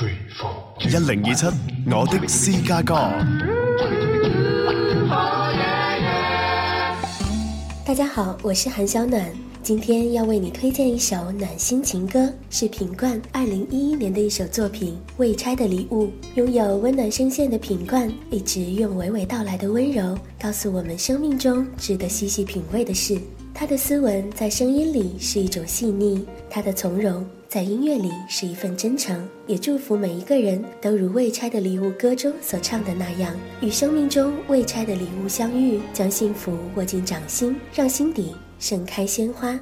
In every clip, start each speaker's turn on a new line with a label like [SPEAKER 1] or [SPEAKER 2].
[SPEAKER 1] 一零二七，我的私家歌。
[SPEAKER 2] 大家好，我是韩小暖，今天要为你推荐一首暖心情歌，是品冠二零一一年的一首作品《未拆的礼物》。拥有温暖声线的品冠，一直用娓娓道来的温柔，告诉我们生命中值得细细品味的事。他的斯文在声音里是一种细腻，他的从容在音乐里是一份真诚。也祝福每一个人都如《未拆的礼物》歌中所唱的那样，与生命中未拆的礼物相遇，将幸福握进掌心，让心底盛开鲜花。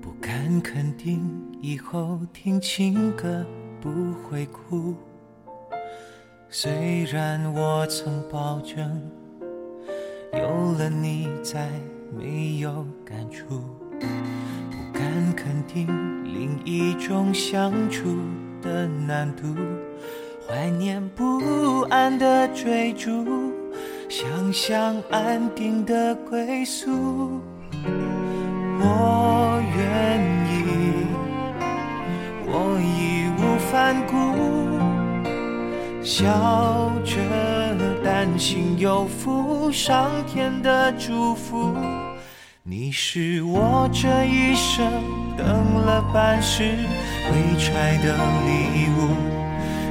[SPEAKER 3] 不敢肯定以后听情歌不会哭，虽然我曾保证有了你在。没有感触，不敢肯定另一种相处的难度，怀念不安的追逐，想象安定的归宿。我愿意，我义无反顾，笑着。担心有负上天的祝福，你是我这一生等了半世未拆的礼物。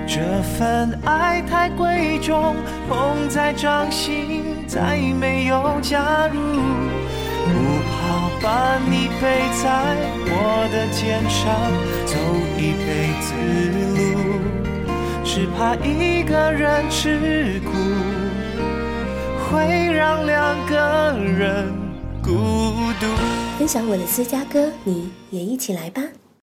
[SPEAKER 3] 这份爱太贵重，捧在掌心，再没有加入。把你背在我的肩上，走一辈子路。只怕一个人吃苦，会让两个人孤独。
[SPEAKER 2] 分享我的私家歌，你也一起来吧。